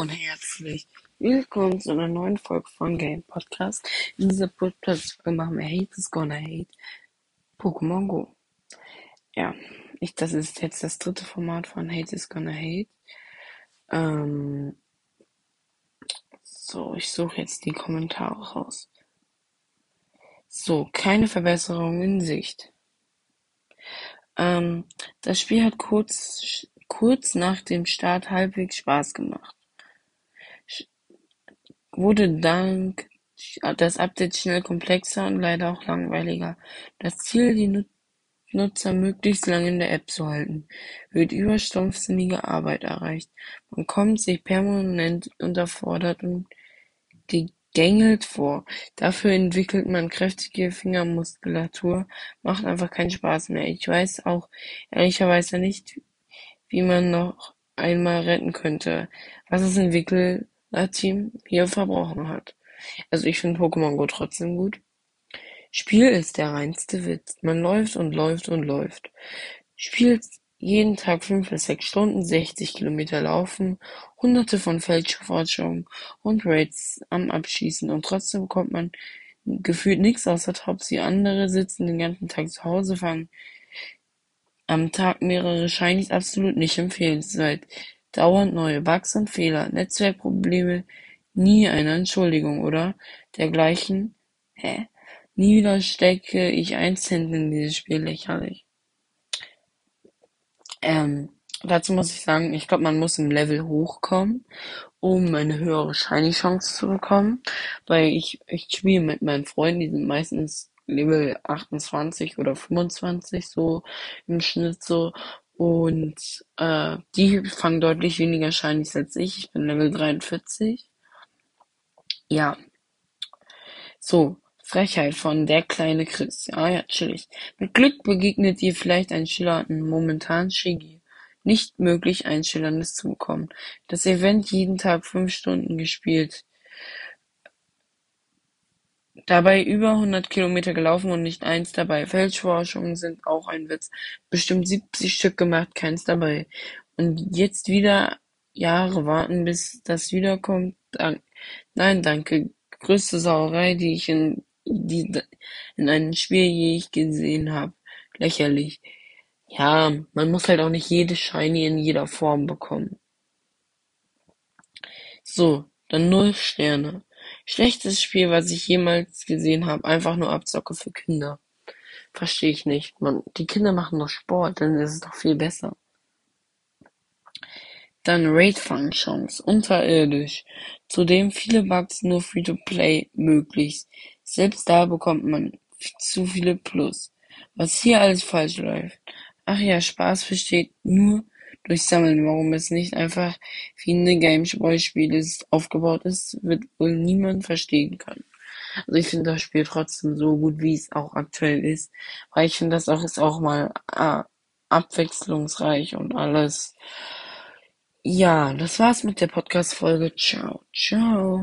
und herzlich willkommen zu einer neuen Folge von Game Podcast. In dieser Podcast-Folge machen wir Hate is Gonna Hate Pokémon Go. Ja, ich, das ist jetzt das dritte Format von Hate is Gonna Hate. Ähm, so, ich suche jetzt die Kommentare raus. So, keine Verbesserung in Sicht. Ähm, das Spiel hat kurz, kurz nach dem Start halbwegs Spaß gemacht. Wurde dank des Updates schnell komplexer und leider auch langweiliger. Das Ziel, die Nutzer möglichst lange in der App zu halten, wird über stumpfsinnige Arbeit erreicht. Man kommt sich permanent unterfordert und gegängelt vor. Dafür entwickelt man kräftige Fingermuskulatur, macht einfach keinen Spaß mehr. Ich weiß auch ehrlicherweise nicht, wie man noch einmal retten könnte, was das Entwicklerteam hier verbrochen hat. Also ich finde Pokémon Go trotzdem gut. Spiel ist der reinste Witz. Man läuft und läuft und läuft. Spielt jeden Tag fünf bis sechs Stunden, 60 Kilometer laufen, hunderte von Feldforschungen und Raids am Abschießen und trotzdem bekommt man gefühlt nichts außer Topsy. Andere sitzen den ganzen Tag zu Hause, fangen am Tag mehrere Shinies absolut nicht empfehlenswert. Dauernd neue Bugs und Fehler, Netzwerkprobleme, nie eine Entschuldigung oder dergleichen. Hä? Nie wieder stecke ich ein Cent in dieses Spiel, lächerlich. Ähm, dazu muss ich sagen, ich glaube, man muss im Level hochkommen, um eine höhere Shiny-Chance zu bekommen, weil ich, ich spiele mit meinen Freunden, die sind meistens Level 28 oder 25 so im Schnitt so. Und äh, die fangen deutlich weniger Shinies als ich. Ich bin Level 43. Ja. So, Frechheit von der kleine Chris. Ja, ja, chillig. Mit Glück begegnet dir vielleicht ein schillernden, momentan Shiggy. Nicht möglich, ein schillerndes zu bekommen. Das Event jeden Tag fünf Stunden gespielt. Dabei über hundert Kilometer gelaufen und nicht eins dabei. Feldforschungen sind auch ein Witz. Bestimmt siebzig Stück gemacht, keins dabei. Und jetzt wieder Jahre warten, bis das wiederkommt. Nein, danke. Größte Sauerei, die ich in, die, in einem Spiel je gesehen habe. Lächerlich. Ja, man muss halt auch nicht jede Shiny in jeder Form bekommen. So, dann null Sterne. Schlechtes Spiel, was ich jemals gesehen habe. Einfach nur Abzocke für Kinder. Verstehe ich nicht. Man, die Kinder machen doch Sport, dann ist es doch viel besser. Dann Raid-Functions, unterirdisch. Zudem viele Bugs nur Free-to-Play möglich. Selbst da bekommt man zu viele Plus. Was hier alles falsch läuft. Ach ja, Spaß besteht nur durch Sammeln. Warum es nicht einfach wie ein Gameboy-Spiel aufgebaut ist, wird wohl niemand verstehen können. Also ich finde das Spiel trotzdem so gut, wie es auch aktuell ist, weil ich finde, das auch ist auch mal äh, abwechslungsreich und alles. Ja, das war's mit der Podcast-Folge. Ciao, ciao.